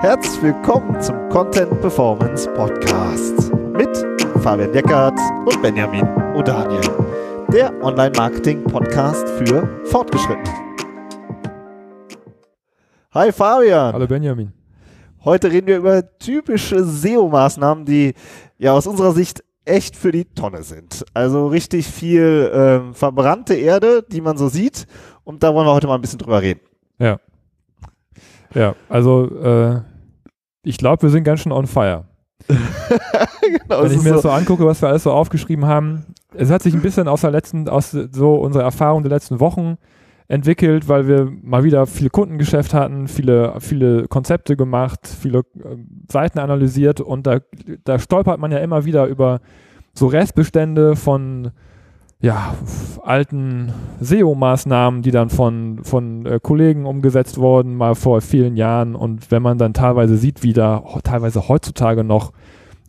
Herzlich willkommen zum Content Performance Podcast mit Fabian Deckert und Benjamin O'Daniel, der Online-Marketing-Podcast für Fortgeschrittene. Hi Fabian. Hallo Benjamin. Heute reden wir über typische SEO-Maßnahmen, die ja aus unserer Sicht echt für die Tonne sind. Also richtig viel ähm, verbrannte Erde, die man so sieht. Und da wollen wir heute mal ein bisschen drüber reden. Ja. Ja, also äh, ich glaube, wir sind ganz schön on fire. genau, Wenn ich mir so das so angucke, was wir alles so aufgeschrieben haben, es hat sich ein bisschen aus der letzten, aus so unserer Erfahrung der letzten Wochen entwickelt, weil wir mal wieder viel Kundengeschäft hatten, viele, viele Konzepte gemacht, viele äh, Seiten analysiert und da, da stolpert man ja immer wieder über so Restbestände von ja, alten SEO-Maßnahmen, die dann von, von äh, Kollegen umgesetzt wurden, mal vor vielen Jahren. Und wenn man dann teilweise sieht, wie da teilweise heutzutage noch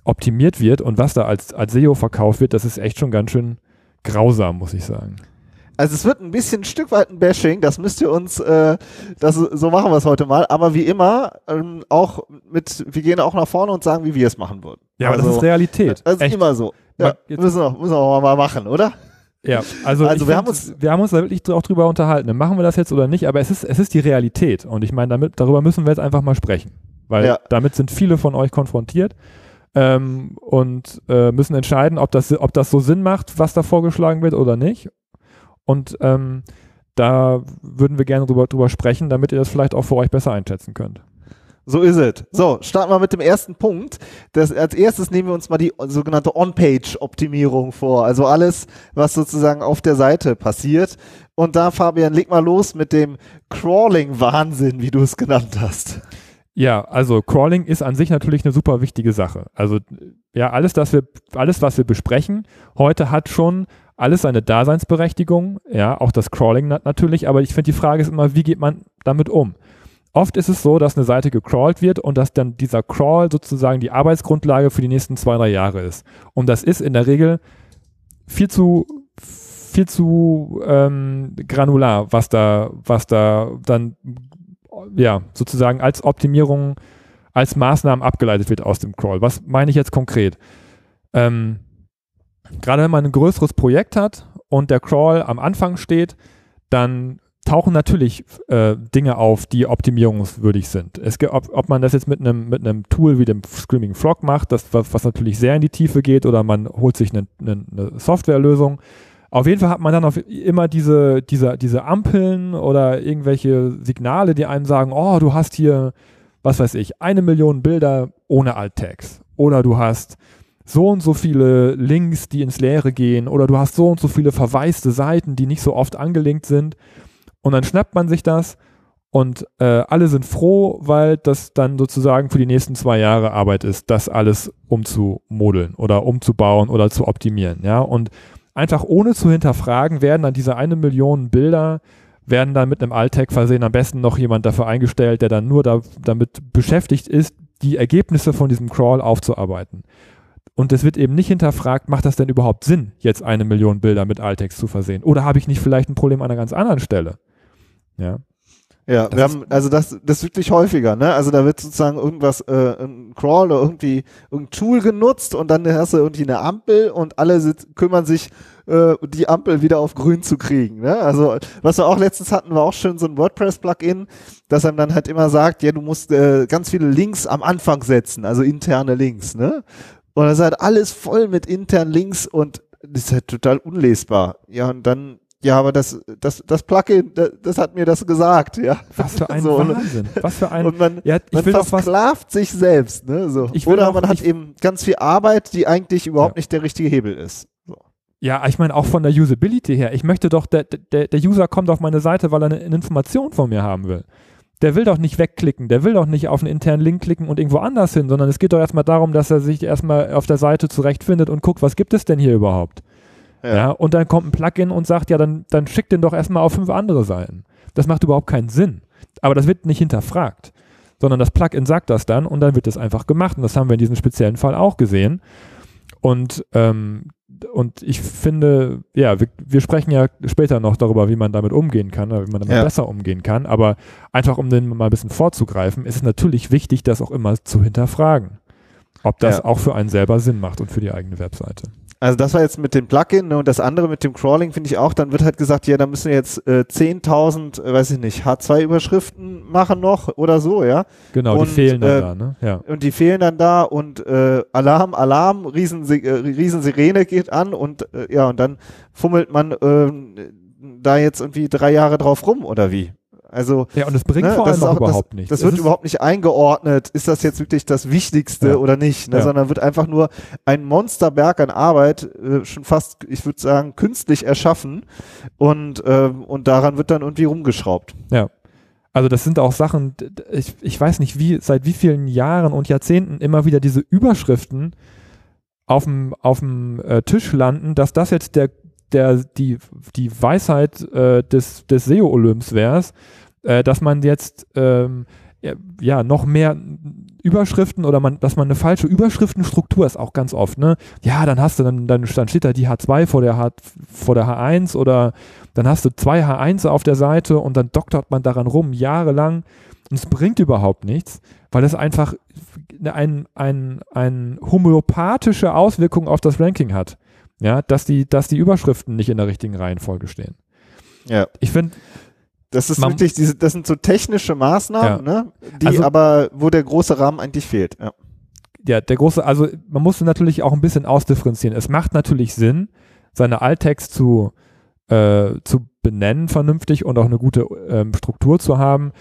optimiert wird und was da als, als SEO verkauft wird, das ist echt schon ganz schön grausam, muss ich sagen. Also es wird ein bisschen ein Stück weit ein Bashing, das müsst ihr uns, äh, das, so machen wir es heute mal, aber wie immer ähm, auch mit, wir gehen auch nach vorne und sagen, wie wir es machen würden. Ja, also, aber das ist Realität. Das ist Echt? immer so. Ja, müssen, wir, müssen wir mal machen, oder? Ja, also, also wir, find, haben uns, wir haben uns da wirklich auch drüber unterhalten. Machen wir das jetzt oder nicht? Aber es ist, es ist die Realität. Und ich meine, damit, darüber müssen wir jetzt einfach mal sprechen. Weil ja. damit sind viele von euch konfrontiert ähm, und äh, müssen entscheiden, ob das, ob das so Sinn macht, was da vorgeschlagen wird oder nicht. Und ähm, da würden wir gerne drüber, drüber sprechen, damit ihr das vielleicht auch für euch besser einschätzen könnt. So ist es. So, starten wir mit dem ersten Punkt. Das, als erstes nehmen wir uns mal die sogenannte On-Page-Optimierung vor. Also alles, was sozusagen auf der Seite passiert. Und da, Fabian, leg mal los mit dem Crawling-Wahnsinn, wie du es genannt hast. Ja, also Crawling ist an sich natürlich eine super wichtige Sache. Also ja, alles, das wir, alles, was wir besprechen, heute hat schon alles seine Daseinsberechtigung. Ja, auch das Crawling natürlich. Aber ich finde, die Frage ist immer, wie geht man damit um? Oft ist es so, dass eine Seite gecrawlt wird und dass dann dieser Crawl sozusagen die Arbeitsgrundlage für die nächsten zwei, drei Jahre ist. Und das ist in der Regel viel zu viel zu ähm, granular, was da, was da dann ja sozusagen als Optimierung, als Maßnahmen abgeleitet wird aus dem Crawl. Was meine ich jetzt konkret? Ähm, Gerade wenn man ein größeres Projekt hat und der Crawl am Anfang steht, dann tauchen natürlich äh, Dinge auf, die optimierungswürdig sind. Es, ob, ob man das jetzt mit einem mit Tool wie dem Screaming Frog macht, das, was, was natürlich sehr in die Tiefe geht, oder man holt sich eine, eine, eine Softwarelösung. Auf jeden Fall hat man dann auf immer diese, diese, diese Ampeln oder irgendwelche Signale, die einem sagen, oh, du hast hier, was weiß ich, eine Million Bilder ohne Alt-Tags. Oder du hast so und so viele Links, die ins Leere gehen. Oder du hast so und so viele verwaiste Seiten, die nicht so oft angelinkt sind. Und dann schnappt man sich das und äh, alle sind froh, weil das dann sozusagen für die nächsten zwei Jahre Arbeit ist, das alles umzumodeln oder umzubauen oder zu optimieren. Ja, und einfach ohne zu hinterfragen, werden dann diese eine Million Bilder werden dann mit einem Alt-Tag versehen, am besten noch jemand dafür eingestellt, der dann nur da, damit beschäftigt ist, die Ergebnisse von diesem Crawl aufzuarbeiten. Und es wird eben nicht hinterfragt, macht das denn überhaupt Sinn, jetzt eine Million Bilder mit Alt-Text zu versehen? Oder habe ich nicht vielleicht ein Problem an einer ganz anderen Stelle? Ja. Ja, das wir haben, also das, das wirklich häufiger, ne? Also da wird sozusagen irgendwas, äh, ein Crawl oder irgendwie irgendein Tool genutzt und dann hast du irgendwie eine Ampel und alle sit, kümmern sich, äh, die Ampel wieder auf grün zu kriegen, ne? Also, was wir auch letztens hatten, war auch schön so ein WordPress-Plugin, das einem dann halt immer sagt, ja, du musst äh, ganz viele Links am Anfang setzen, also interne Links, ne? Und das ist halt alles voll mit internen Links und das ist halt total unlesbar. Ja, und dann ja, aber das, das, das Plugin, das, das hat mir das gesagt, ja. Was für ein so, Wahnsinn. Was für ein, und man, ja, man versklavt sich selbst, ne, so. Oder man hat eben ganz viel Arbeit, die eigentlich überhaupt ja. nicht der richtige Hebel ist. So. Ja, ich meine auch von der Usability her. Ich möchte doch, der, der, der User kommt auf meine Seite, weil er eine, eine Information von mir haben will. Der will doch nicht wegklicken, der will doch nicht auf einen internen Link klicken und irgendwo anders hin, sondern es geht doch erstmal darum, dass er sich erstmal auf der Seite zurechtfindet und guckt, was gibt es denn hier überhaupt. Ja. ja. und dann kommt ein Plugin und sagt, ja, dann, dann schick den doch erstmal auf fünf andere Seiten. Das macht überhaupt keinen Sinn. Aber das wird nicht hinterfragt, sondern das Plugin sagt das dann und dann wird das einfach gemacht. Und das haben wir in diesem speziellen Fall auch gesehen. Und, ähm, und ich finde, ja, wir, wir, sprechen ja später noch darüber, wie man damit umgehen kann, oder wie man damit ja. besser umgehen kann. Aber einfach, um den mal ein bisschen vorzugreifen, ist es natürlich wichtig, das auch immer zu hinterfragen. Ob das ja. auch für einen selber Sinn macht und für die eigene Webseite. Also das war jetzt mit dem Plugin ne, und das andere mit dem Crawling finde ich auch, dann wird halt gesagt, ja, da müssen wir jetzt äh, 10.000, äh, weiß ich nicht, H2-Überschriften machen noch oder so, ja. Genau, und, die fehlen dann äh, da, ne? Ja. Und die fehlen dann da und äh, Alarm, Alarm, Riesen, äh, Riesensirene geht an und äh, ja, und dann fummelt man äh, da jetzt irgendwie drei Jahre drauf rum oder wie? Also ja, und es bringt ne, vor allem auch, überhaupt das, nichts. Das wird überhaupt nicht eingeordnet. Ist das jetzt wirklich das Wichtigste ja. oder nicht? Ne? Ja. Sondern wird einfach nur ein Monsterberg an Arbeit äh, schon fast, ich würde sagen, künstlich erschaffen und äh, und daran wird dann irgendwie rumgeschraubt. Ja. Also das sind auch Sachen, ich, ich weiß nicht, wie seit wie vielen Jahren und Jahrzehnten immer wieder diese Überschriften auf dem auf dem äh, Tisch landen, dass das jetzt der der die die Weisheit äh, des des SEO Olymps wäre äh, dass man jetzt ähm, ja noch mehr Überschriften oder man, dass man eine falsche Überschriftenstruktur ist auch ganz oft, ne? Ja, dann hast du dann, dann, dann steht da die H2 vor der H, vor der H1 oder dann hast du zwei H1 auf der Seite und dann doktert man daran rum, jahrelang. Und es bringt überhaupt nichts, weil es einfach ein, ein, ein homöopathische Auswirkung auf das Ranking hat. Ja, dass die, dass die Überschriften nicht in der richtigen Reihenfolge stehen. Ja. Ich finde, das ist Man, wirklich diese, das sind so technische Maßnahmen, ja. ne? Die also, aber, wo der große Rahmen eigentlich fehlt, ja. Ja, der große, also man muss natürlich auch ein bisschen ausdifferenzieren. Es macht natürlich Sinn, seine Alttext zu, äh, zu benennen vernünftig und auch eine gute ähm, Struktur zu haben.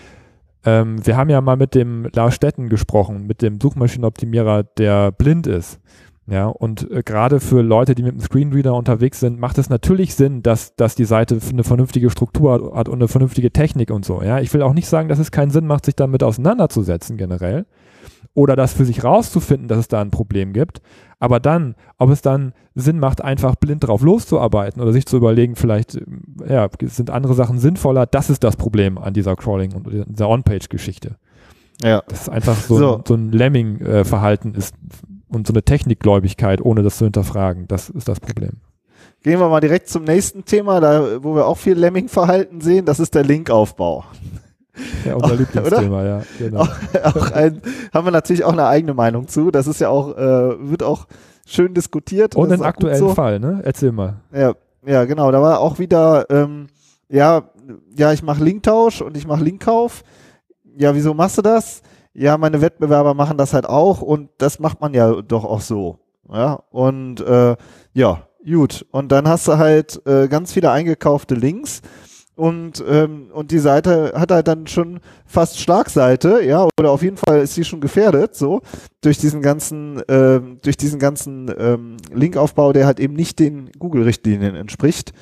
Ähm, wir haben ja mal mit dem Lars Stetten gesprochen, mit dem Suchmaschinenoptimierer, der blind ist. Ja, und äh, gerade für Leute, die mit dem Screenreader unterwegs sind, macht es natürlich Sinn, dass, dass die Seite eine vernünftige Struktur hat und eine vernünftige Technik und so. Ja, ich will auch nicht sagen, dass es keinen Sinn macht, sich damit auseinanderzusetzen generell oder das für sich rauszufinden, dass es da ein Problem gibt. Aber dann, ob es dann Sinn macht, einfach blind drauf loszuarbeiten oder sich zu überlegen, vielleicht ja, sind andere Sachen sinnvoller, das ist das Problem an dieser Crawling und dieser On-Page-Geschichte. Ja. Das ist einfach so, so. Ein, so ein Lemming-Verhalten ist und so eine Technikgläubigkeit, ohne das zu hinterfragen. Das ist das Problem. Gehen wir mal direkt zum nächsten Thema, da, wo wir auch viel Lemming-Verhalten sehen, das ist der Linkaufbau. Ja, unser Lieblingsthema, ja. Genau. Auch, auch ein, haben wir natürlich auch eine eigene Meinung zu. Das ist ja auch, äh, wird auch schön diskutiert. Und einen aktuellen so. Fall, ne? Erzähl mal. Ja, ja, genau. Da war auch wieder, ähm, ja, ja, ich mache Linktausch und ich mache Linkkauf. Ja, wieso machst du das? Ja, meine Wettbewerber machen das halt auch und das macht man ja doch auch so. Ja, und äh, ja, gut. Und dann hast du halt äh, ganz viele eingekaufte Links und, ähm, und die Seite hat halt dann schon fast Schlagseite, ja, oder auf jeden Fall ist sie schon gefährdet, so, durch diesen ganzen, ähm, durch diesen ganzen ähm, Linkaufbau, der halt eben nicht den Google-Richtlinien entspricht.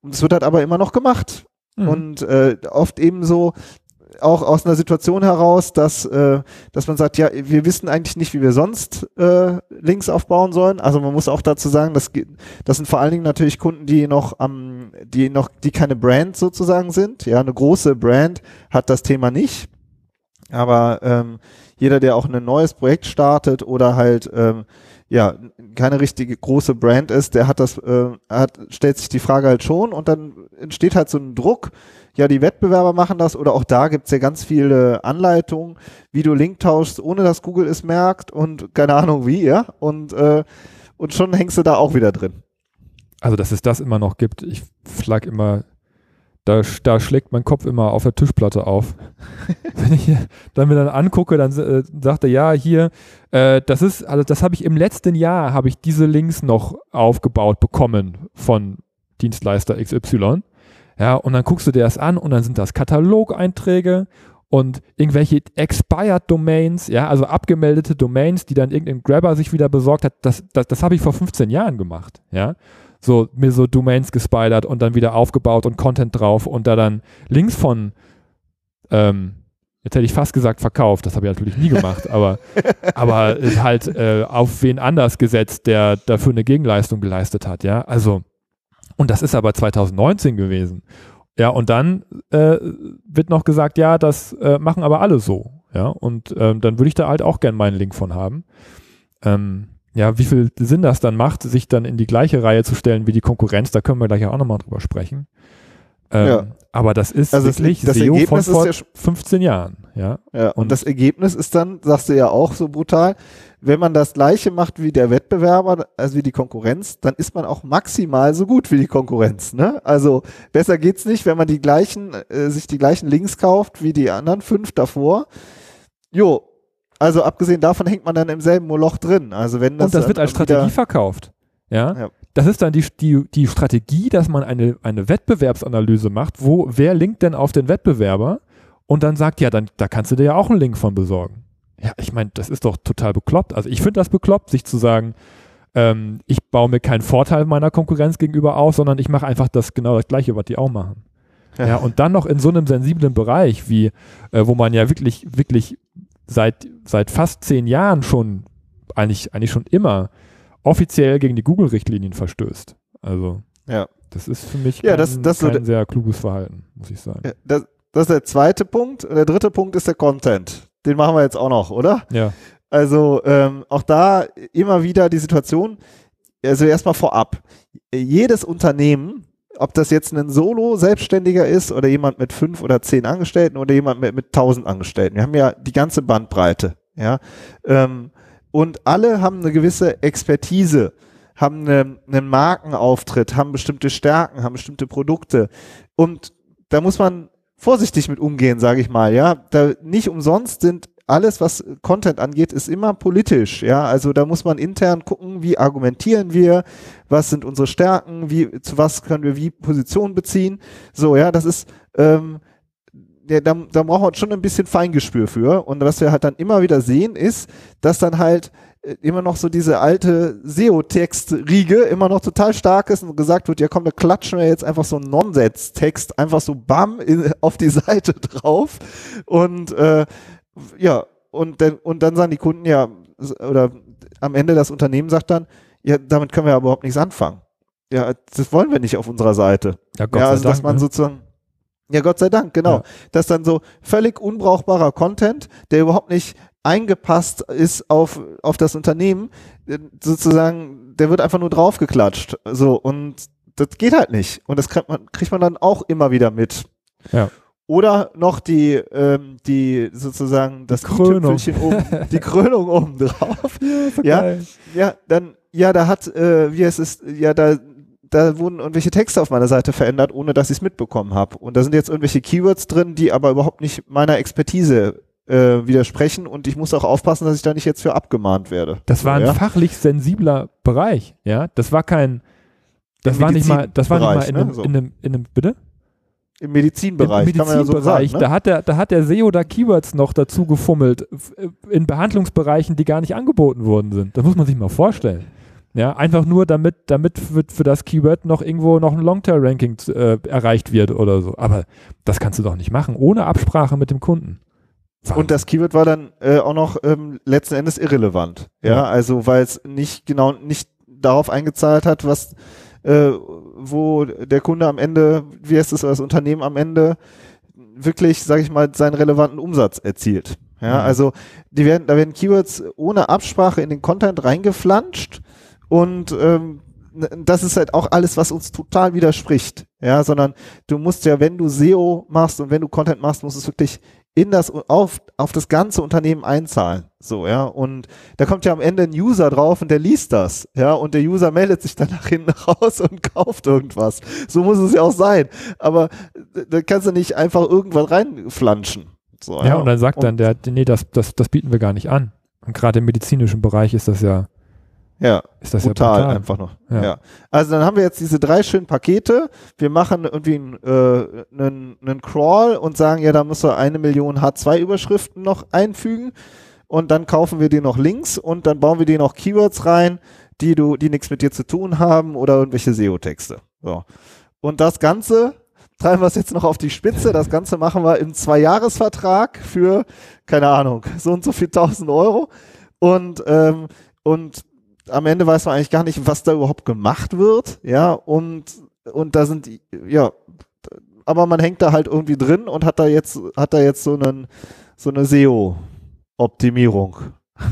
Und es wird halt aber immer noch gemacht. Mhm. Und äh, oft eben so, auch aus einer Situation heraus, dass, äh, dass man sagt, ja, wir wissen eigentlich nicht, wie wir sonst äh, Links aufbauen sollen. Also man muss auch dazu sagen, das, das sind vor allen Dingen natürlich Kunden, die noch am, die noch, die keine Brand sozusagen sind. Ja, eine große Brand hat das Thema nicht. Aber ähm, jeder, der auch ein neues Projekt startet oder halt ähm, ja keine richtige große Brand ist, der hat das, äh, hat, stellt sich die Frage halt schon und dann entsteht halt so ein Druck ja, die Wettbewerber machen das oder auch da gibt's ja ganz viele Anleitungen, wie du Link tauschst, ohne dass Google es merkt und keine Ahnung wie, ja. Und, äh, und schon hängst du da auch wieder drin. Also, dass es das immer noch gibt, ich flag immer, da, da schlägt mein Kopf immer auf der Tischplatte auf. Wenn ich dann mir dann angucke, dann äh, sagt er, ja, hier, äh, das ist, also das habe ich im letzten Jahr, habe ich diese Links noch aufgebaut bekommen von Dienstleister XY. Ja, und dann guckst du dir das an und dann sind das Katalogeinträge und irgendwelche expired Domains, ja, also abgemeldete Domains, die dann irgendein Grabber sich wieder besorgt hat. Das, das, das habe ich vor 15 Jahren gemacht, ja. So, mir so Domains gespidert und dann wieder aufgebaut und Content drauf und da dann Links von, ähm, jetzt hätte ich fast gesagt verkauft, das habe ich natürlich nie gemacht, aber, aber halt äh, auf wen anders gesetzt, der dafür eine Gegenleistung geleistet hat, ja. Also, und das ist aber 2019 gewesen. Ja, und dann äh, wird noch gesagt, ja, das äh, machen aber alle so. Ja, und ähm, dann würde ich da halt auch gern meinen Link von haben. Ähm, ja, wie viel Sinn das dann macht, sich dann in die gleiche Reihe zu stellen wie die Konkurrenz, da können wir gleich auch nochmal drüber sprechen. Ähm, Ja. Aber das ist Also wirklich das SEO von Ergebnis ist vor ja sch- 15 Jahren. Ja, Ja, und, Und- das Ergebnis ist dann, sagst du ja auch so brutal, wenn man das gleiche macht wie der Wettbewerber, also wie die Konkurrenz, dann ist man auch maximal so gut wie die Konkurrenz. Ne? Also besser geht's nicht, wenn man die gleichen, äh, sich die gleichen Links kauft wie die anderen fünf davor. Jo, also abgesehen davon hängt man dann im selben Moloch drin. Also wenn das und das wird als Strategie verkauft. Ja? Ja. Das ist dann die, die, die Strategie, dass man eine, eine Wettbewerbsanalyse macht, wo wer linkt denn auf den Wettbewerber und dann sagt, ja, dann da kannst du dir ja auch einen Link von besorgen. Ja, ich meine, das ist doch total bekloppt. Also ich finde das bekloppt, sich zu sagen, ähm, ich baue mir keinen Vorteil meiner Konkurrenz gegenüber auf, sondern ich mache einfach das genau das Gleiche, was die auch machen. Ja. Ja, und dann noch in so einem sensiblen Bereich, wie, äh, wo man ja wirklich, wirklich seit, seit fast zehn Jahren schon, eigentlich, eigentlich schon immer, offiziell gegen die Google-Richtlinien verstößt. Also, Ja. das ist für mich Ja, kein, das- das so kein de- sehr kluges Verhalten, muss ich sagen. Ja, das, das ist der zweite Punkt. Und der dritte Punkt ist der Content. Den machen wir jetzt auch noch, oder? Ja, Also ähm, auch da immer wieder die Situation, also erstmal vorab, jedes Unternehmen, ob das jetzt ein Solo-Selbstständiger ist oder jemand mit fünf oder zehn Angestellten oder jemand mit, mit tausend Angestellten, wir haben ja die ganze Bandbreite, ja, ähm, und alle haben eine gewisse Expertise, haben eine, einen Markenauftritt, haben bestimmte Stärken, haben bestimmte Produkte und da muss man vorsichtig mit umgehen, sage ich mal, ja. Da nicht umsonst sind alles, was Content angeht, ist immer politisch, ja. Also da muss man intern gucken, wie argumentieren wir, was sind unsere Stärken, wie zu was können wir wie Position beziehen. So, ja, das ist ähm, ja, da, da brauchen wir schon ein bisschen Feingespür für. Und was wir halt dann immer wieder sehen, ist, dass dann halt immer noch so diese alte SEO-Text-Riege immer noch total stark ist und gesagt wird, ja komm, da klatschen wir jetzt einfach so einen Nonsens-Text einfach so bam in, auf die Seite drauf und äh, ja, und dann, und dann sagen die Kunden ja, oder am Ende das Unternehmen sagt dann, ja, damit können wir ja überhaupt nichts anfangen. Ja, das wollen wir nicht auf unserer Seite. ja Gott ja, sei also dass Dank, man ne? sozusagen, ja Gott sei Dank, genau, Ja. dass dann so völlig unbrauchbarer Content, der überhaupt nicht eingepasst ist auf, auf das Unternehmen, äh, sozusagen, der wird einfach nur draufgeklatscht. So, und das geht halt nicht. Und das kriegt man, kriegt man dann auch immer wieder mit. Ja. Oder noch die, ähm, die sozusagen das Krönung. i-Tüpfelchen oben, die Krönung oben drauf. ja, Ja. Ja, dann, ja, da hat, äh, wie es ist, ja, da, da wurden irgendwelche Texte auf meiner Seite verändert, ohne dass ich es mitbekommen habe. Und da sind jetzt irgendwelche Keywords drin, die aber überhaupt nicht meiner Expertise äh, widersprechen und ich muss auch aufpassen, dass ich da nicht jetzt für abgemahnt werde. Das war ein ja? fachlich sensibler Bereich, ja. Das war kein, das Im war nicht mal, das war nicht mal Medizinbereich, in ne? einem, So. in einem, in einem, bitte? Im Medizinbereich, Im man ja so Medizinbereich, sagen. Ne? da, hat der, da hat der SEO da Keywords noch dazu gefummelt, f- in Behandlungsbereichen, die gar nicht angeboten worden sind. Das muss man sich mal vorstellen. Ja, einfach nur, damit, damit für, für das Keyword noch irgendwo noch ein Longtail-Ranking äh, erreicht wird oder so. Aber das kannst du doch nicht machen, ohne Absprache mit dem Kunden. Und das Keyword war dann äh, auch noch ähm, letzten Endes irrelevant. Ja, Ja. also weil es nicht genau nicht darauf eingezahlt hat, was äh, wo der Kunde am Ende, wie heißt es, das Unternehmen am Ende wirklich, sage ich mal, seinen relevanten Umsatz erzielt. Ja, Mhm. also die werden, da werden Keywords ohne Absprache in den Content reingeflanscht und ähm, das ist halt auch alles, was uns total widerspricht. Ja, sondern du musst ja, wenn du SEO machst und wenn du Content machst, musst du es wirklich in das auf, auf das ganze Unternehmen einzahlen. So, ja. Und da kommt ja am Ende ein User drauf und der liest das, ja, und der User meldet sich dann nach hinten raus und kauft irgendwas. So muss es ja auch sein. Aber äh, da kannst du nicht einfach irgendwas reinflanschen. So, Ja, und dann sagt dann der, nee, das, das, das bieten wir gar nicht an. Und gerade im medizinischen Bereich ist das ja, ja, ist das brutal, ja brutal. einfach noch. Ja. Ja. Also dann haben wir jetzt diese drei schönen Pakete. Wir machen irgendwie einen, äh, einen, einen Crawl und sagen, ja, da musst du eine Million H2-Überschriften noch einfügen. Und dann kaufen wir dir noch Links und dann bauen wir dir noch Keywords rein, die du, die nichts mit dir zu tun haben oder irgendwelche SEO-Texte. So. Und das Ganze treiben wir es jetzt noch auf die Spitze. Das Ganze machen wir im Zweijahresvertrag für, keine Ahnung, so und so viel tausend Euro. Und, ähm, und am Ende weiß man eigentlich gar nicht, was da überhaupt gemacht wird, ja, und, und da sind, ja, aber man hängt da halt irgendwie drin und hat da jetzt, hat da jetzt so einen, so eine SEO-Optimierung.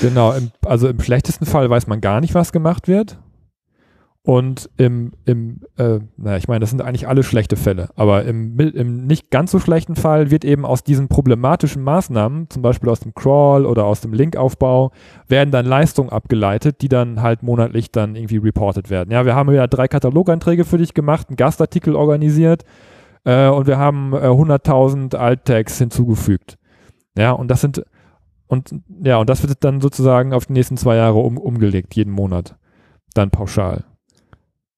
Genau, im, also im schlechtesten Fall weiß man gar nicht, was gemacht wird. Und im, im äh, naja, ich meine, das sind eigentlich alle schlechte Fälle, aber im, im nicht ganz so schlechten Fall wird eben aus diesen problematischen Maßnahmen, zum Beispiel aus dem Crawl oder aus dem Linkaufbau, werden dann Leistungen abgeleitet, die dann halt monatlich dann irgendwie reported werden. Ja, wir haben ja drei Katalogeinträge für dich gemacht, einen Gastartikel organisiert äh, und wir haben äh, 100.000 Alt-Tags hinzugefügt. Ja, und das sind, und ja, und das wird dann sozusagen auf die nächsten zwei Jahre um, umgelegt, jeden Monat. Dann pauschal.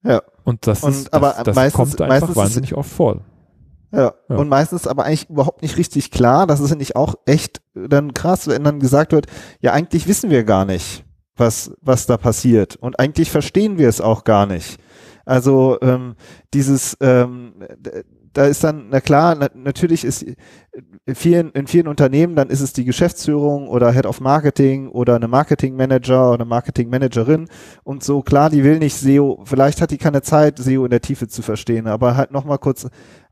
Ja. Und das, Und ist, aber das, das meistens- kommt einfach meistens ist- wahnsinnig oft vor. Ja. Ja. Und meistens aber eigentlich überhaupt nicht richtig klar. Das ist nicht auch echt dann krass, wenn dann gesagt wird, ja, eigentlich wissen wir gar nicht, was, was da passiert. Und eigentlich verstehen wir es auch gar nicht. Also ähm, dieses, ähm, da ist dann, na klar, na, natürlich ist in vielen, in vielen Unternehmen, dann ist es die Geschäftsführung oder Head of Marketing oder eine Marketing Manager oder eine Marketing Managerin und so, klar, die will nicht SEO, vielleicht hat die keine Zeit, SEO in der Tiefe zu verstehen, aber halt nochmal kurz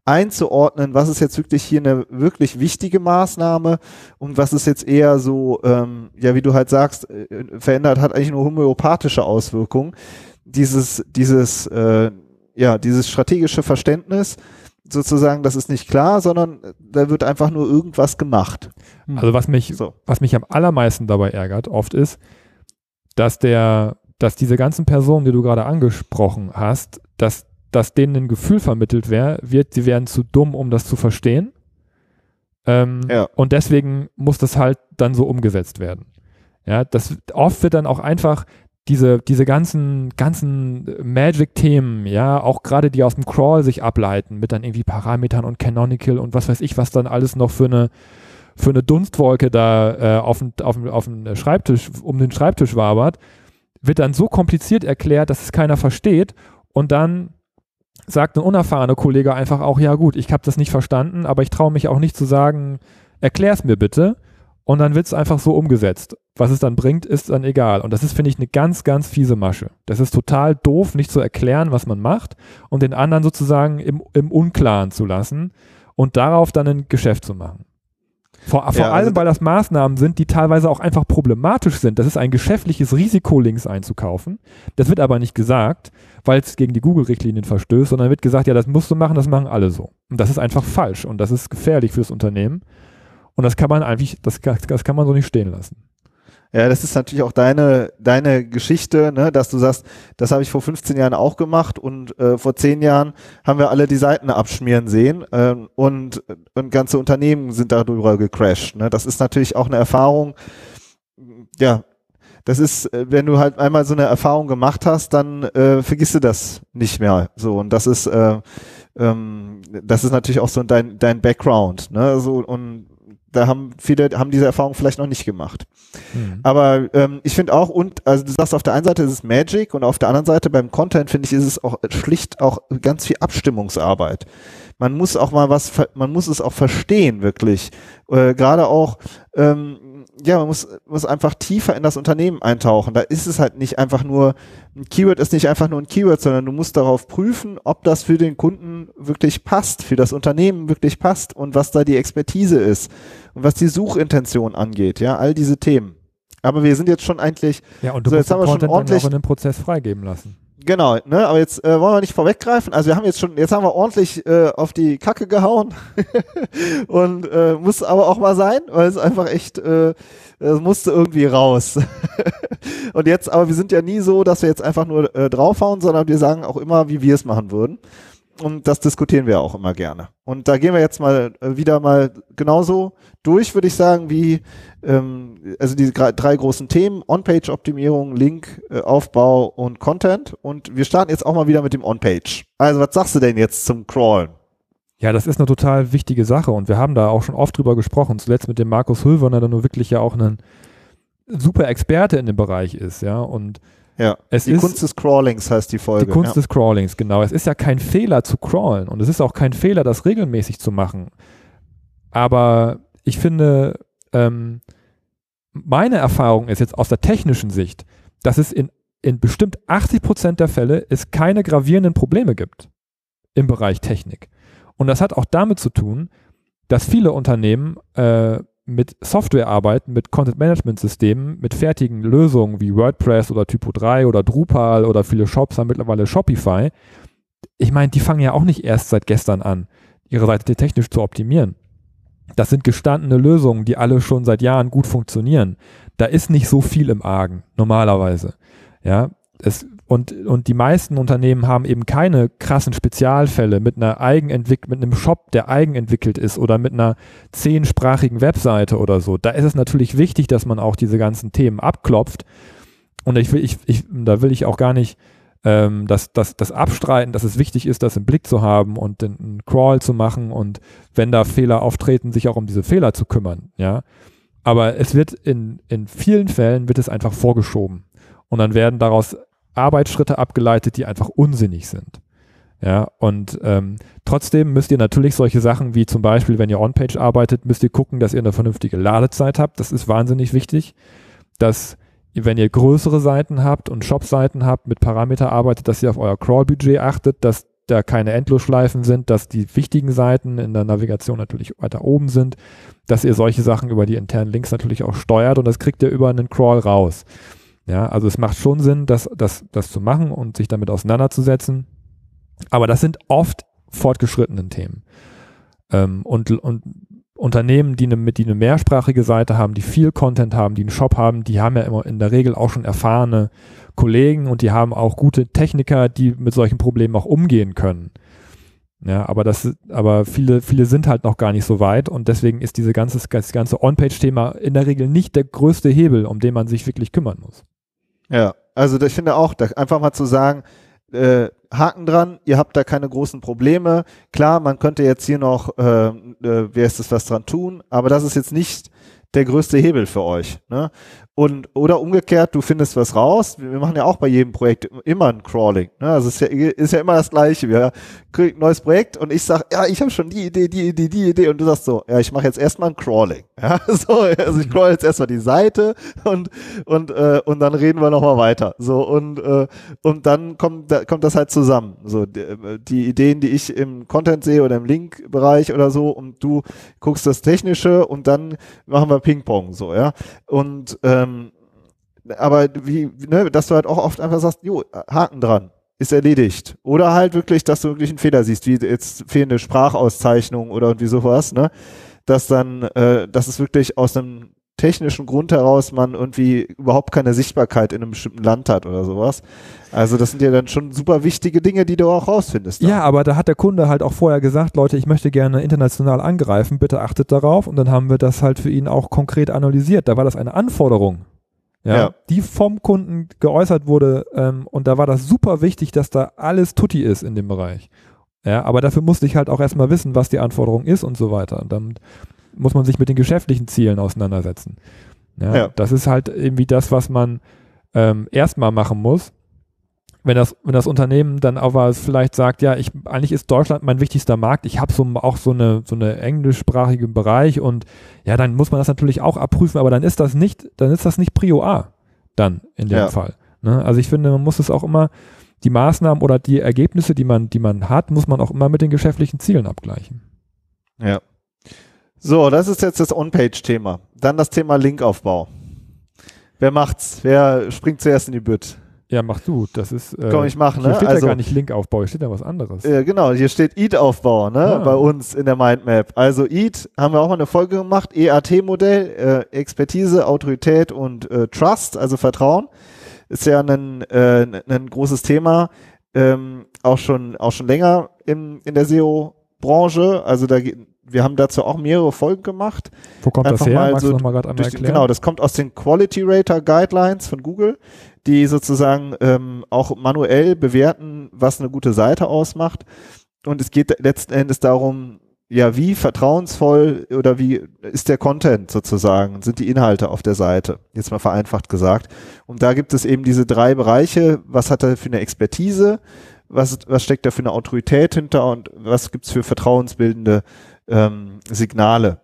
einzuordnen, was ist jetzt wirklich hier eine wirklich wichtige Maßnahme und was ist jetzt eher so, ähm, ja, wie du halt sagst, äh, verändert, hat eigentlich nur homöopathische Auswirkungen. Dieses, dieses, äh, ja, dieses strategische Verständnis, sozusagen, das ist nicht klar, sondern da wird einfach nur irgendwas gemacht. Also was mich, So. was mich am allermeisten dabei ärgert, oft ist, dass der, dass diese ganzen Personen, die du gerade angesprochen hast, dass, dass denen ein Gefühl vermittelt wär, wird, sie wären zu dumm, um das zu verstehen. Ähm, Ja. Und deswegen muss das halt dann so umgesetzt werden. Ja, das oft wird dann auch einfach diese, diese ganzen, ganzen Magic-Themen, ja, auch gerade die aus dem Crawl sich ableiten, mit dann irgendwie Parametern und Canonical und was weiß ich, was dann alles noch für eine, für eine Dunstwolke da äh, auf, dem- auf, auf Schreibtisch, um den Schreibtisch wabert, wird dann so kompliziert erklärt, dass es keiner versteht und dann sagt ein unerfahrener Kollege einfach auch, ja gut, ich habe das nicht verstanden, aber ich traue mich auch nicht zu sagen, erklär's mir bitte. Und dann wird es einfach so umgesetzt. Was es dann bringt, ist dann egal. Und das ist, finde ich, eine ganz, ganz fiese Masche. Das ist total doof, nicht zu erklären, was man macht und den anderen sozusagen im, im Unklaren zu lassen und darauf dann ein Geschäft zu machen. Vor, vor Ja, allem, also weil das Maßnahmen sind, die teilweise auch einfach problematisch sind. Das ist ein geschäftliches Risiko, Links einzukaufen. Das wird aber nicht gesagt, weil es gegen die Google-Richtlinien verstößt, sondern wird gesagt, ja, das musst du machen, das machen alle so. Und das ist einfach falsch und das ist gefährlich fürs Unternehmen. Und das kann man eigentlich, das, das kann man so nicht stehen lassen. Ja, das ist natürlich auch deine, deine Geschichte, ne, dass du sagst, das habe ich vor 15 Jahren auch gemacht und äh, vor 10 Jahren haben wir alle die Seiten abschmieren sehen ähm, und, und ganze Unternehmen sind darüber gecrashed. Ne? Das ist natürlich auch eine Erfahrung, ja, das ist, äh, wenn du halt einmal so eine Erfahrung gemacht hast, dann äh, vergisst du das nicht mehr. So, und das ist, äh, ähm, das ist natürlich auch so dein, dein Background, ne? So, und da haben viele, haben diese Erfahrung vielleicht noch nicht gemacht. Mhm. Aber ähm, ich finde auch, und also du sagst, auf der einen Seite ist es Magic und auf der anderen Seite beim Content, finde ich, ist es auch schlicht auch ganz viel Abstimmungsarbeit. Man muss auch mal was, man muss es auch verstehen, wirklich. Äh, Gerade auch, ähm, ja, man muss, muss einfach tiefer in das Unternehmen eintauchen. Da ist es halt nicht einfach nur, ein Keyword ist nicht einfach nur ein Keyword, sondern du musst darauf prüfen, ob das für den Kunden wirklich passt, für das Unternehmen wirklich passt und was da die Expertise ist und was die Suchintention angeht, ja, all diese Themen. Aber wir sind jetzt schon eigentlich, Ja, und du So, jetzt haben den wir schon Content dann auch ordentlich- in dem Prozess freigeben lassen. genau, ne, aber jetzt äh, wollen wir nicht vorweggreifen. Also wir haben jetzt schon, jetzt haben wir ordentlich äh, auf die Kacke gehauen und äh, muss aber auch mal sein, weil es einfach echt, äh, es musste irgendwie raus. und jetzt, aber wir sind ja nie so, dass wir jetzt einfach nur äh, draufhauen, sondern wir sagen auch immer, wie wir es machen würden. Und das diskutieren wir auch immer gerne. Und da gehen wir jetzt mal äh, wieder mal genauso durch, würde ich sagen, wie ähm, also gra- drei großen Themen, On-Page-Optimierung, Link-Aufbau und Content. Und wir starten jetzt auch mal wieder mit dem On-Page. Also was sagst du denn jetzt zum Crawlen? Ja, das ist eine total wichtige Sache und wir haben da auch schon oft drüber gesprochen, zuletzt mit dem Markus Hülverner, der nur wirklich ja auch ein super Experte in dem Bereich ist, ja, und Ja, es die ist Kunst des Crawlings heißt die Folge. die Kunst ja. des Crawlings, genau. Es ist ja kein Fehler zu crawlen und es ist auch kein Fehler, das regelmäßig zu machen. Aber ich finde, ähm, meine Erfahrung ist jetzt aus der technischen Sicht, dass es in, in bestimmt 80 Prozent der Fälle es keine gravierenden Probleme gibt im Bereich Technik. Und das hat auch damit zu tun, dass viele Unternehmen äh, mit Software arbeiten, mit Content-Management-Systemen, mit fertigen Lösungen wie WordPress oder Typo 3 oder Drupal oder viele Shops haben mittlerweile Shopify. Ich meine, die fangen ja auch nicht erst seit gestern an, ihre Seite technisch zu optimieren. Das sind gestandene Lösungen, die alle schon seit Jahren gut funktionieren. Da ist nicht so viel im Argen, normalerweise. Ja, es, und, und die meisten Unternehmen haben eben keine krassen Spezialfälle mit einer Eigenentwick mit einem Shop, der eigenentwickelt ist oder mit einer zehnsprachigen Webseite oder so. Da ist es natürlich wichtig, dass man auch diese ganzen Themen abklopft. Und ich will, ich, ich, da will ich auch gar nicht ähm, das, das, das abstreiten, dass es wichtig ist, das im Blick zu haben und einen Crawl zu machen und wenn da Fehler auftreten, sich auch um diese Fehler zu kümmern, ja. Aber es wird in, in vielen Fällen wird es einfach vorgeschoben. Und dann werden daraus Arbeitsschritte abgeleitet, die einfach unsinnig sind. Ja, und ähm, trotzdem müsst ihr natürlich solche Sachen wie zum Beispiel, wenn ihr On-Page arbeitet, müsst ihr gucken, dass ihr eine vernünftige Ladezeit habt. Das ist wahnsinnig wichtig. Dass, wenn ihr größere Seiten habt und Shop-Seiten habt, mit Parameter arbeitet, dass ihr auf euer Crawl-Budget achtet, dass da keine Endlosschleifen sind, dass die wichtigen Seiten in der Navigation natürlich weiter oben sind, dass ihr solche Sachen über die internen Links natürlich auch steuert und das kriegt ihr über einen Crawl raus. Ja, also es macht schon Sinn, das, das, das zu machen und sich damit auseinanderzusetzen. Aber das sind oft fortgeschrittenen Themen. Ähm, und, und Unternehmen, die eine, die eine mehrsprachige Seite haben, die viel Content haben, die einen Shop haben, die haben ja immer in der Regel auch schon erfahrene Kollegen und die haben auch gute Techniker, die mit solchen Problemen auch umgehen können. Ja, aber das, aber viele, viele sind halt noch gar nicht so weit und deswegen ist diese ganze, das ganze On-Page-Thema in der Regel nicht der größte Hebel, um den man sich wirklich kümmern muss. Ja, also ich finde auch, einfach mal zu sagen, äh, Haken dran, ihr habt da keine großen Probleme. Klar, man könnte jetzt hier noch, äh, äh, wer ist das, was dran tun, aber das ist jetzt nicht der größte Hebel für euch. Ne? Und, oder umgekehrt, du findest was raus. Wir machen ja auch bei jedem Projekt immer ein Crawling. Ne? Also es ist ja, ist ja immer das Gleiche. Wir kriegen ein neues Projekt und ich sag, ja, ich habe schon die Idee, die Idee, die Idee. Und du sagst so, ja, ich mache jetzt erstmal ein Crawling. Ja, so, also ich crawl jetzt erstmal die Seite und, und, äh, und dann reden wir nochmal weiter. So, und, äh, und dann kommt, da, kommt das halt zusammen. So, die, die Ideen, die ich im Content sehe oder im Link-Bereich oder so, und du guckst das Technische und dann machen wir Ping-Pong, so, ja. Und äh, ähm, aber wie, ne, dass du halt auch oft einfach sagst, jo, Haken dran, ist erledigt. Oder halt wirklich, dass du wirklich einen Fehler siehst, wie jetzt fehlende Sprachauszeichnung oder irgendwie sowas, ne? Dass dann, äh, dass es wirklich aus einem technischen Grund heraus man irgendwie überhaupt keine Sichtbarkeit in einem bestimmten Land hat oder sowas. Also das sind ja dann schon super wichtige Dinge, die du auch rausfindest. Dann. Ja, aber da hat der Kunde halt auch vorher gesagt, Leute, ich möchte gerne international angreifen, bitte achtet darauf. Und dann haben wir das halt für ihn auch konkret analysiert. Da war das eine Anforderung ja, ja, die vom Kunden geäußert wurde. Ähm, und da war das super wichtig, dass da alles tutti ist in dem Bereich. Ja, aber dafür musste ich halt auch erstmal wissen, was die Anforderung ist und so weiter. Und dann muss man sich mit den geschäftlichen Zielen auseinandersetzen. Ja, ja. Das ist halt irgendwie das, was man ähm, erstmal machen muss wenn das, wenn das Unternehmen dann aber vielleicht sagt, ja, ich, eigentlich ist Deutschland mein wichtigster Markt, ich habe so auch so eine, so eine englischsprachige Bereich und ja, dann muss man das natürlich auch abprüfen, aber dann ist das nicht, dann ist das nicht Prio A dann in dem ja. Fall. Ne? Also ich finde, man muss es auch immer, die Maßnahmen oder die Ergebnisse, die man, die man hat, muss man auch immer mit den geschäftlichen Zielen abgleichen. Ja. So, das ist jetzt das On-Page-Thema. Dann das Thema Linkaufbau. Wer macht's? Wer springt zuerst in die Bütt? Ja, mach du. Das ist. Äh, Komm, ich mache, ne? Hier steht also, ja gar nicht Linkaufbau, hier steht ja was anderes. Äh, genau, hier steht EAT-Aufbau, ne? Ah. Bei uns in der Mindmap. Also EAT haben wir auch mal eine Folge gemacht. EAT-Modell, äh, Expertise, Autorität und äh, Trust, also Vertrauen. Ist ja ein, äh, ein großes Thema. Ähm, auch schon, auch schon länger im, in der SEO-Branche. Also da geht wir haben dazu auch mehrere Folgen gemacht. Wo kommt Einfach das her? Magst so du noch mal gerade einmal erklären? Genau, das kommt aus den Quality Rater Guidelines von Google die sozusagen ähm, auch manuell bewerten, was eine gute Seite ausmacht. Und es geht letzten Endes darum, ja, wie vertrauensvoll oder wie ist der Content sozusagen, sind die Inhalte auf der Seite, jetzt mal vereinfacht gesagt. Und da gibt es eben diese drei Bereiche, was hat er für eine Expertise, was, was steckt da für eine Autorität hinter und was gibt's für vertrauensbildende ähm, Signale.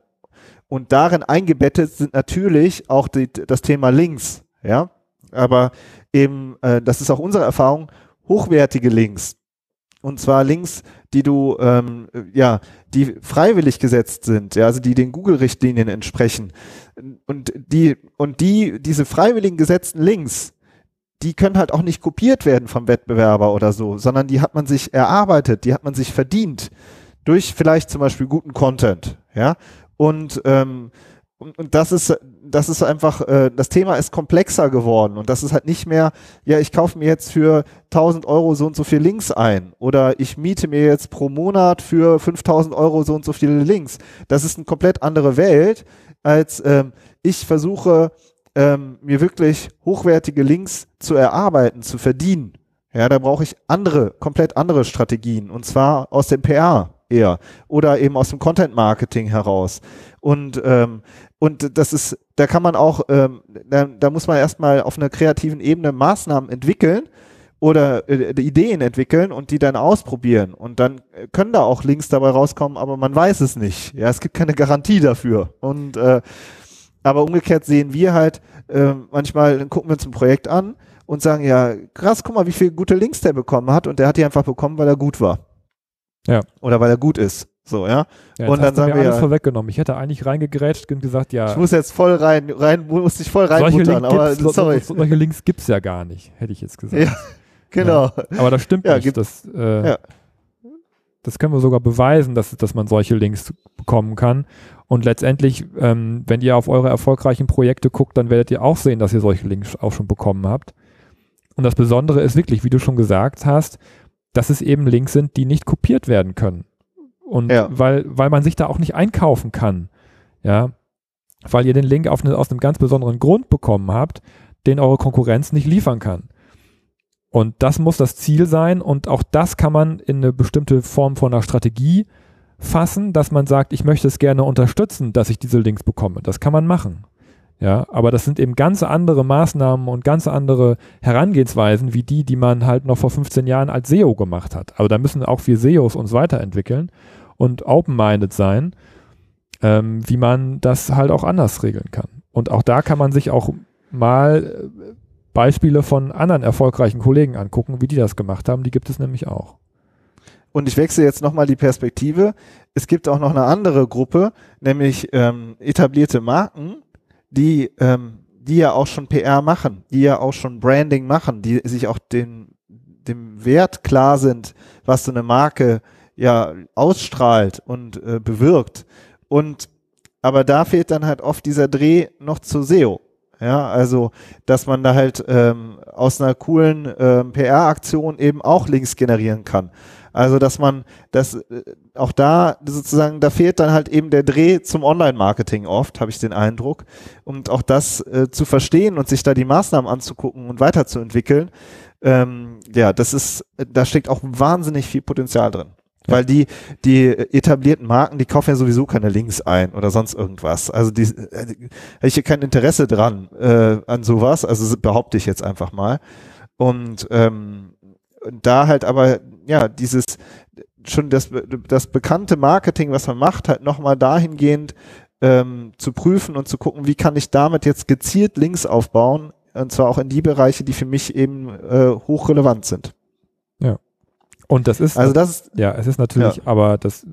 Und darin eingebettet sind natürlich auch die, das Thema Links, ja aber eben, äh, das ist auch unsere Erfahrung, hochwertige Links und zwar Links, die du, ähm, ja, die freiwillig gesetzt sind, ja, also die den Google-Richtlinien entsprechen. Und die, und die, diese freiwilligen gesetzten Links, die können halt auch nicht kopiert werden vom Wettbewerber oder so, sondern die hat man sich erarbeitet, die hat man sich verdient durch vielleicht zum Beispiel guten Content, ja. Und ähm, und, und das ist, das ist einfach, äh, das Thema ist komplexer geworden und das ist halt nicht mehr, ja, ich kaufe mir jetzt für 1000 Euro so und so viel Links ein oder ich miete mir jetzt pro Monat für 5000 Euro so und so viele Links. Das ist eine komplett andere Welt, als ähm, ich versuche, ähm, mir wirklich hochwertige Links zu erarbeiten, zu verdienen. Ja, da brauche ich andere, komplett andere Strategien und zwar aus dem PR eher oder eben aus dem Content Marketing heraus. Und ähm, und das ist, da kann man auch, ähm, da, da muss man erstmal auf einer kreativen Ebene Maßnahmen entwickeln oder äh, Ideen entwickeln und die dann ausprobieren. Und dann können da auch Links dabei rauskommen, aber man weiß es nicht. Ja, es gibt keine Garantie dafür. Und äh, aber umgekehrt sehen wir halt, äh, manchmal dann gucken wir uns ein Projekt an und sagen, ja, krass, guck mal, wie viele gute Links der bekommen hat und der hat die einfach bekommen, weil er gut war. Ja. Oder weil er gut ist. So, ja. ja und dann sagen wir alles ja, vorweggenommen. Ich hätte eigentlich reingegrätscht und gesagt, ja. Ich muss jetzt voll rein, rein, muss dich voll reinbuttern, aber so, sorry. So, solche Links gibt's ja gar nicht, hätte ich jetzt gesagt. Ja, genau. Ja. Aber das stimmt nicht. Das, äh, Ja. das können wir sogar beweisen, dass, dass man solche Links bekommen kann. Und letztendlich, ähm, wenn ihr auf eure erfolgreichen Projekte guckt, dann werdet ihr auch sehen, dass ihr solche Links auch schon bekommen habt. Und das Besondere ist wirklich, wie du schon gesagt hast, dass es eben Links sind, die nicht kopiert werden können. Und Ja. weil, weil man sich da auch nicht einkaufen kann. Ja. Weil ihr den Link auf eine, aus einem ganz besonderen Grund bekommen habt, den eure Konkurrenz nicht liefern kann. Und das muss das Ziel sein und auch das kann man in eine bestimmte Form von einer Strategie fassen, dass man sagt, ich möchte es gerne unterstützen, dass ich diese Links bekomme. Das kann man machen. Ja, aber das sind eben ganz andere Maßnahmen und ganz andere Herangehensweisen wie die, die man halt noch vor 15 Jahren als SEO gemacht hat. Aber da müssen auch wir SEOs uns weiterentwickeln und open-minded sein, ähm, wie man das halt auch anders regeln kann. Und auch da kann man sich auch mal äh, Beispiele von anderen erfolgreichen Kollegen angucken, wie die das gemacht haben. Die gibt es nämlich auch. Und ich wechsle jetzt nochmal die Perspektive. Es gibt auch noch eine andere Gruppe, nämlich ähm, etablierte Marken, die, ähm, die ja auch schon PR machen, die ja auch schon Branding machen, die sich auch den, dem Wert klar sind, was so eine Marke ja ausstrahlt und äh, bewirkt. Und aber da fehlt dann halt oft dieser Dreh noch zu SEO. Ja, also, dass man da halt ähm, aus einer coolen ähm, PR-Aktion eben auch Links generieren kann. Also, dass man das äh, auch da sozusagen, da fehlt dann halt eben der Dreh zum Online-Marketing oft, habe ich den Eindruck. Und auch das äh, zu verstehen und sich da die Maßnahmen anzugucken und weiterzuentwickeln, ähm, ja, das ist, da steckt auch wahnsinnig viel Potenzial drin. Ja. Weil die, die etablierten Marken, die kaufen ja sowieso keine Links ein oder sonst irgendwas. Also die, äh, habe ich hier kein Interesse dran äh, an sowas, also behaupte ich jetzt einfach mal. Und ähm, da halt aber, ja, dieses schon das, das bekannte Marketing, was man macht, halt nochmal dahingehend ähm, zu prüfen und zu gucken, wie kann ich damit jetzt gezielt Links aufbauen, und zwar auch in die Bereiche, die für mich eben äh, hochrelevant sind. Und das ist, Also das ist, ja, es ist natürlich, aber das,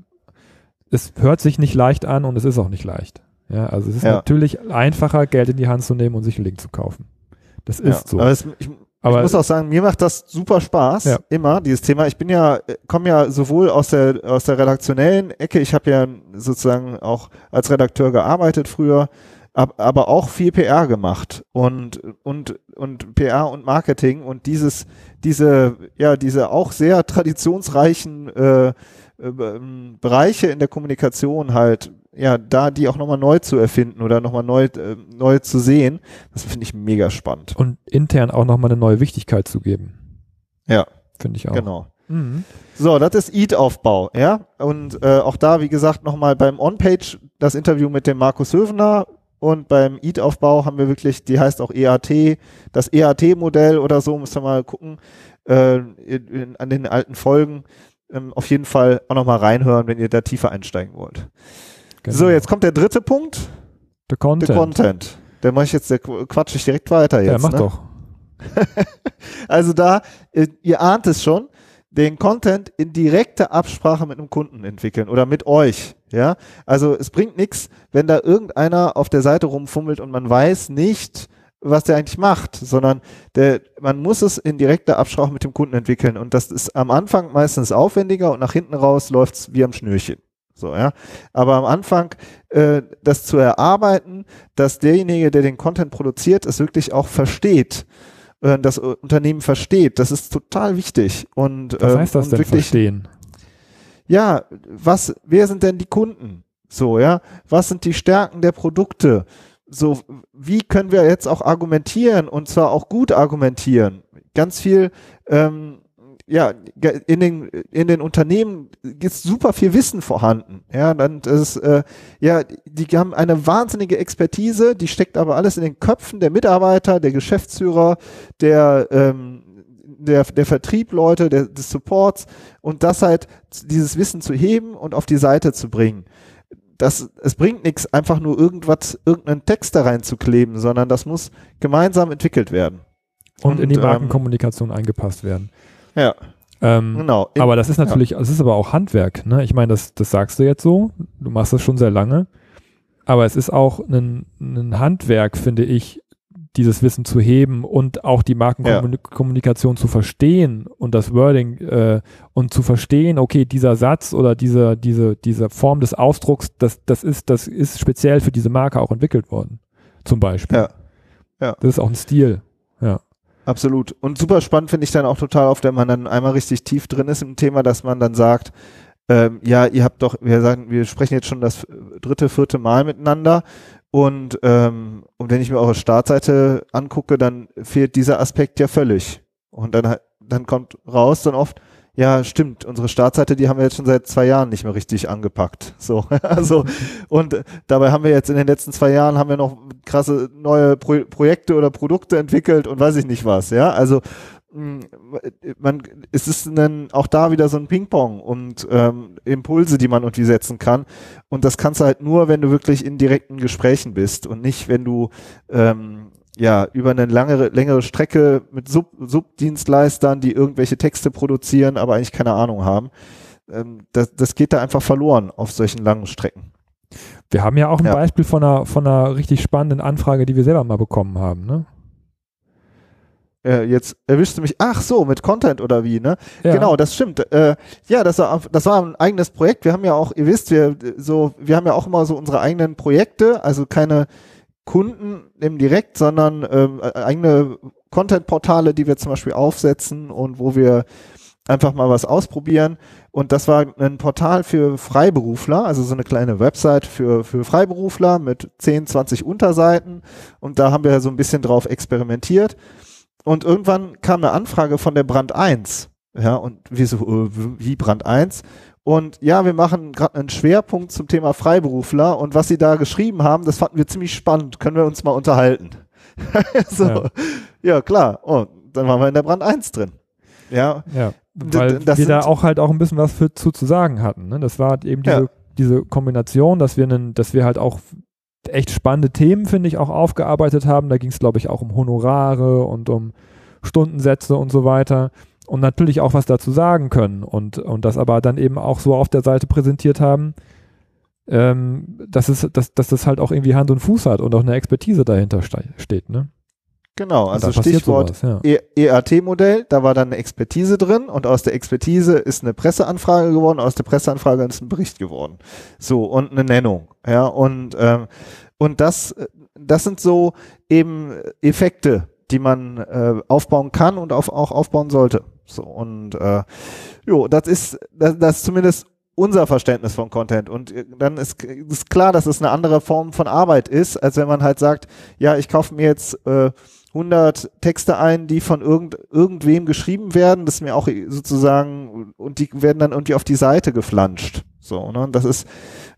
es hört sich nicht leicht an und es ist auch nicht leicht. Ja, also es ist Ja. natürlich einfacher, Geld in die Hand zu nehmen und sich einen Link zu kaufen. Das ist ja, so. aber es, ich, Aber ich muss auch sagen, mir macht das super Spaß, Ja. immer dieses Thema. Ich bin ja, äh, komme ja sowohl aus der aus der redaktionellen Ecke, ich habe ja sozusagen auch als Redakteur gearbeitet früher, ab, aber auch viel PR gemacht und und und PR und Marketing und dieses diese ja diese auch sehr traditionsreichen äh, äh, ähm, Bereiche in der Kommunikation halt ja da die auch nochmal neu zu erfinden oder nochmal neu äh, neu zu sehen, das finde ich mega spannend. und intern auch nochmal eine neue Wichtigkeit zu geben. Ja. Finde ich auch. Genau. Mhm. So, das ist EAT-Aufbau, ja. Und äh, auch da, wie gesagt, nochmal beim On-Page das Interview mit dem Markus Hövener und beim EAT-Aufbau haben wir wirklich, die heißt auch EAT, das EAT-Modell oder so, müsst ihr mal gucken, äh, in, in, an den alten Folgen. Ähm, auf jeden Fall auch nochmal reinhören, wenn ihr da tiefer einsteigen wollt. Genau. So, jetzt kommt der dritte Punkt, The Content. der Content. Der mache ich jetzt, der quatsch ich direkt weiter jetzt. ja, mach ne? doch. Also da, äh, ihr ahnt es schon, den Content in direkter Absprache mit einem Kunden entwickeln oder mit euch. Ja, also es bringt nichts, wenn da irgendeiner auf der Seite rumfummelt und man weiß nicht, was der eigentlich macht, sondern der, man muss es in direkter Absprache mit dem Kunden entwickeln und das ist am Anfang meistens aufwendiger und nach hinten raus läuft's wie am Schnürchen. So, ja. Aber am Anfang äh, das zu erarbeiten, dass derjenige, der den Content produziert, es wirklich auch versteht, äh, das Unternehmen versteht, das ist total wichtig. Und, Was heißt das und denn wirklich, verstehen? Ja, was, wer sind denn die Kunden? So, ja. Was sind die Stärken der Produkte? So, wie können wir jetzt auch argumentieren und zwar auch gut argumentieren? Ganz viel, ähm, ja, in den, in den Unternehmen ist super viel Wissen vorhanden. Ja, dann das, äh, ja, die haben eine wahnsinnige Expertise, die steckt aber alles in den Köpfen der Mitarbeiter, der Geschäftsführer, der, ähm, der, der Vertriebleute, der, des Supports und das halt, dieses Wissen zu heben und auf die Seite zu bringen. Das, es bringt nichts, einfach nur irgendwas, irgendeinen Text da reinzukleben, sondern das muss gemeinsam entwickelt werden. Und, in die Und, ähm, Markenkommunikation eingepasst werden. Ja, Ähm, genau. In- aber das ist natürlich, es ist aber auch Handwerk. Ne? Ich meine, das, das sagst du jetzt so, du machst das schon sehr lange, aber es ist auch ein, ein Handwerk, finde ich, dieses Wissen zu heben und auch die Markenkommunikation zu verstehen und das Wording äh, und zu verstehen, okay, dieser Satz oder diese, diese, diese Form des Ausdrucks, das, das, ist, das ist speziell für diese Marke auch entwickelt worden. Zum Beispiel. Ja. Das ist auch ein Stil. Ja. Absolut. Und super spannend finde ich dann auch total oft, wenn man dann einmal richtig tief drin ist im Thema, dass man dann sagt, ähm, ja, ihr habt doch, wir sagen, wir sprechen jetzt schon das dritte, vierte Mal miteinander und, ähm, und wenn ich mir eure Startseite angucke, dann fehlt dieser Aspekt ja völlig. Und dann, dann kommt raus dann oft, ja, stimmt, unsere Startseite, die haben wir jetzt schon seit zwei Jahren nicht mehr richtig angepackt. So, also, und dabei haben wir jetzt in den letzten zwei Jahren haben wir noch krasse neue Pro Projekte oder Produkte entwickelt und weiß ich nicht was, ja. Also, mh, man, es ist dann auch da wieder so ein Ping-Pong und ähm, Impulse, die man irgendwie setzen kann. Und das kannst du halt nur, wenn du wirklich in direkten Gesprächen bist und nicht, wenn du ähm, ja, über eine langere, längere Strecke mit Sub Subdienstleistern, die irgendwelche Texte produzieren, aber eigentlich keine Ahnung haben. Ähm, das, das geht da einfach verloren auf solchen langen Strecken. Wir haben ja auch ein Ja. Beispiel von einer, von einer richtig spannenden Anfrage, die wir selber mal bekommen haben. Ne? Äh, jetzt erwischst du mich, ach so, mit Content oder wie, ne? Ja. Genau, das stimmt. Äh, ja, das war, das war ein eigenes Projekt. Wir haben ja auch, ihr wisst, wir so, wir haben ja auch immer so unsere eigenen Projekte, also keine Kunden im Direkt, sondern ähm, äh, eigene Content-Portale, die wir zum Beispiel aufsetzen und wo wir einfach mal was ausprobieren. Und das war ein Portal für Freiberufler, also so eine kleine Website für, für Freiberufler mit 10, 20 Unterseiten. Und da haben wir so ein bisschen drauf experimentiert. Und irgendwann kam eine Anfrage von der Brand 1. Ja, und so, äh, wie Brand 1? Und ja, wir machen gerade einen Schwerpunkt zum Thema Freiberufler und was sie da geschrieben haben, das fanden wir ziemlich spannend. Können wir uns mal unterhalten? so, Ja. ja. klar. Und dann waren wir in der Brand 1 drin. Ja, Ja, weil das wir da auch halt auch ein bisschen was für, zu, zu sagen hatten. Ne? Das war halt eben diese, Ja. diese Kombination, dass wir, einen, dass wir halt auch echt spannende Themen, finde ich, auch aufgearbeitet haben. Da ging es, glaube ich, auch um Honorare und um Stundensätze und so weiter. Und natürlich auch was dazu sagen können und, und das aber dann eben auch so auf der Seite präsentiert haben, ähm, dass, es, dass, dass das halt auch irgendwie Hand und Fuß hat und auch eine Expertise dahinter ste steht. Ne? genau. Also Stichwort sowas, ja. E- EAT-Modell, da war dann eine Expertise drin und aus der Expertise ist eine Presseanfrage geworden, aus der Presseanfrage ist ein Bericht geworden. So, und eine Nennung. Ja, und, ähm, und das, das sind so eben Effekte, die man äh, aufbauen kann und auf, auch aufbauen sollte. So, und äh, jo, das ist, das, das ist zumindest unser Verständnis von Content. Und äh, dann ist, ist klar, dass es eine andere Form von Arbeit ist, als wenn man halt sagt, ja, ich kaufe mir jetzt äh, 100 Texte ein, die von irgend, irgendwem geschrieben werden, das ist mir auch sozusagen, und die werden dann irgendwie auf die Seite geflanscht. So, ne? Das ist,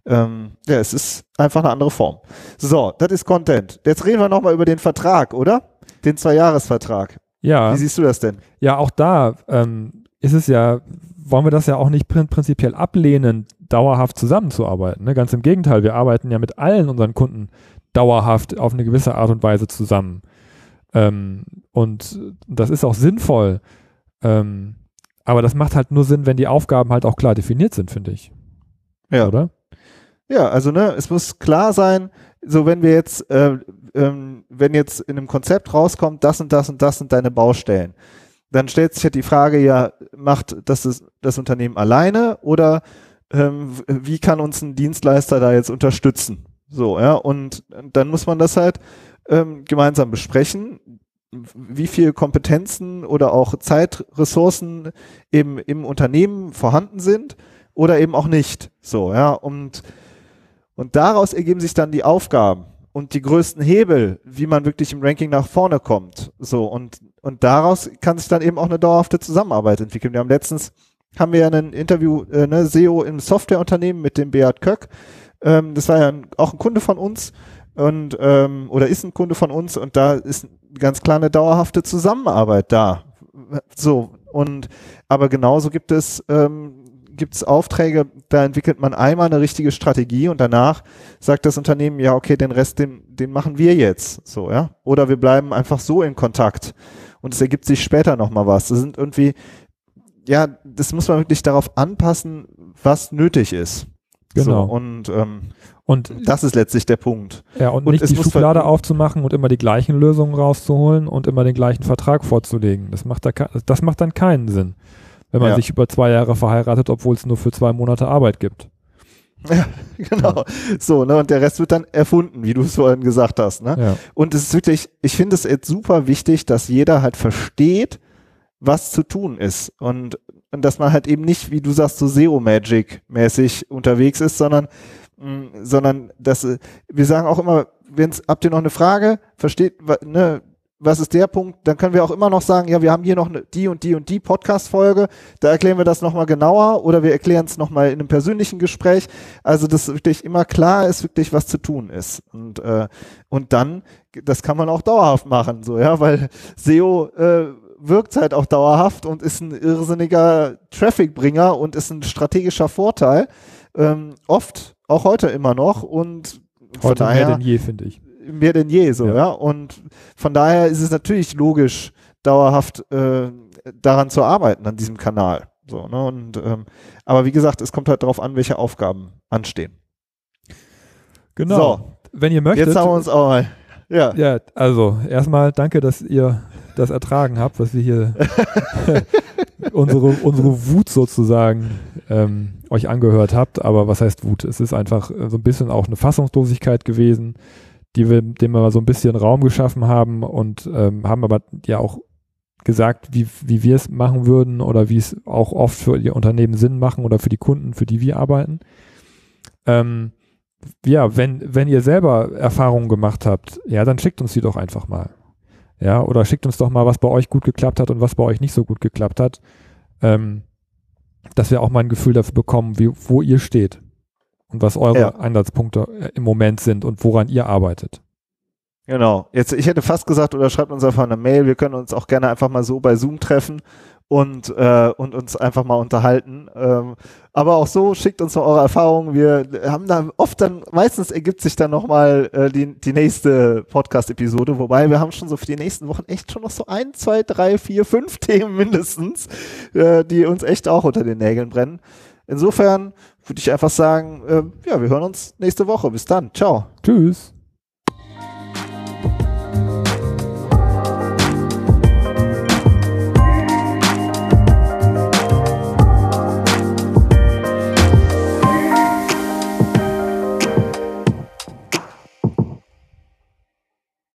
ähm, ja, es ist einfach eine andere Form. So, das ist Content. Jetzt reden wir nochmal über den Vertrag, oder? Den Zwei-Jahres-Vertrag. Ja. Wie siehst du das denn? Ja, auch da ähm, ist es ja, wollen wir das ja auch nicht prin prinzipiell ablehnen, dauerhaft zusammenzuarbeiten. Ne? Ganz im Gegenteil, wir arbeiten ja mit allen unseren Kunden dauerhaft auf eine gewisse Art und Weise zusammen. Ähm, und das ist auch sinnvoll. Ähm, aber das macht halt nur Sinn, wenn die Aufgaben halt auch klar definiert sind, finde ich. Ja. Oder? Ja, also ne, es muss klar sein, so wenn wir jetzt, äh, ähm, wenn jetzt in einem Konzept rauskommt, das und das und das sind deine Baustellen, dann stellt sich halt die Frage, ja, macht das das, das Unternehmen alleine oder ähm, wie kann uns ein Dienstleister da jetzt unterstützen? So, ja, und dann muss man das halt ähm, gemeinsam besprechen, wie viel Kompetenzen oder auch Zeitressourcen eben im Unternehmen vorhanden sind oder eben auch nicht. So, ja, und, und daraus ergeben sich dann die Aufgaben und die größten Hebel, wie man wirklich im Ranking nach vorne kommt. So, und, und daraus kann sich dann eben auch eine dauerhafte Zusammenarbeit entwickeln. Wir haben letztens, haben wir ja ein Interview, äh, ne, SEO im Softwareunternehmen mit dem Beat Köck. Ähm, das war ja ein, auch ein Kunde von uns und ähm, oder ist ein Kunde von uns und da ist ganz klar eine dauerhafte Zusammenarbeit da. So und aber genauso gibt es ähm, gibt es Aufträge, da entwickelt man einmal eine richtige Strategie und danach sagt das Unternehmen, ja, okay, den Rest, den, den machen wir jetzt. So, ja. Oder wir bleiben einfach so in Kontakt und es ergibt sich später nochmal was. Das sind irgendwie, ja, das muss man wirklich darauf anpassen, was nötig ist. Genau. So, und, ähm, Und das ist letztlich der Punkt. Ja, und, Und nicht die Schublade aufzumachen und immer die gleichen Lösungen rauszuholen und immer den gleichen Vertrag vorzulegen. Das macht, da, das macht dann keinen Sinn, wenn man Ja. sich über zwei Jahre verheiratet, obwohl es nur für zwei Monate Arbeit gibt. Ja, genau. So, ne, und der Rest wird dann erfunden, wie du es vorhin gesagt hast, ne? Ja, Und es ist wirklich, ich finde es jetzt super wichtig, dass jeder halt versteht, was zu tun ist. Und, und dass man halt eben nicht, wie du sagst, so Zero-Magic-mäßig unterwegs ist, sondern, mh, sondern dass äh, wir sagen auch immer, wenn's, habt ihr noch eine Frage, versteht, ne, was ist der Punkt, dann können wir auch immer noch sagen, ja, wir haben hier noch eine, die und die und die Podcast-Folge, da erklären wir das nochmal genauer oder wir erklären es nochmal in einem persönlichen Gespräch. Also, dass wirklich immer klar ist, wirklich was zu tun ist. Und, äh, und dann, das kann man auch dauerhaft machen, so, ja, weil SEO äh, wirkt halt auch dauerhaft und ist ein irrsinniger Traffic-Bringer und ist ein strategischer Vorteil. Ähm, oft, auch heute immer noch und von heute daher mehr denn je, finde ich. Mehr denn je so, Ja. ja. Und von daher ist es natürlich logisch, dauerhaft äh, daran zu arbeiten, an diesem Kanal. So, ne? Und ähm, aber wie gesagt, es kommt halt darauf an, welche Aufgaben anstehen. Genau. So. Wenn ihr möchtet. Jetzt haben wir uns auch mal. Ja. ja, also erstmal danke, dass ihr das ertragen habt, was wir hier unsere, unsere Wut sozusagen ähm, euch angehört habt. Aber was heißt Wut? Es ist einfach äh, so ein bisschen auch eine Fassungslosigkeit gewesen, die wir, dem wir so ein bisschen Raum geschaffen haben und ähm, haben aber ja auch gesagt, wie, wie wir es machen würden oder wie es auch oft für die Unternehmen Sinn machen oder für die Kunden, für die wir arbeiten. Ähm, ja, wenn, wenn ihr selber Erfahrungen gemacht habt, ja, dann schickt uns die doch einfach mal. Ja, oder schickt uns doch mal, was bei euch gut geklappt hat und was bei euch nicht so gut geklappt hat. Ähm, dass wir auch mal ein Gefühl dafür bekommen, wie, wo ihr steht und was eure Ja. Einsatzpunkte äh, im Moment sind und woran ihr arbeitet. Genau. Jetzt, ich hätte fast gesagt, oder schreibt uns einfach eine Mail. Wir können uns auch gerne einfach mal so bei Zoom treffen und, äh, und uns einfach mal unterhalten. Ähm, aber auch so, schickt uns noch eure Erfahrungen. Wir haben da oft dann, meistens ergibt sich dann nochmal äh, die, die nächste Podcast-Episode, wobei wir haben schon so für die nächsten Wochen echt schon noch so ein, zwei, drei, vier, fünf Themen mindestens, äh, die uns echt auch unter den Nägeln brennen. Insofern würde ich einfach sagen, äh, ja, wir hören uns nächste Woche. Bis dann. Ciao. Tschüss.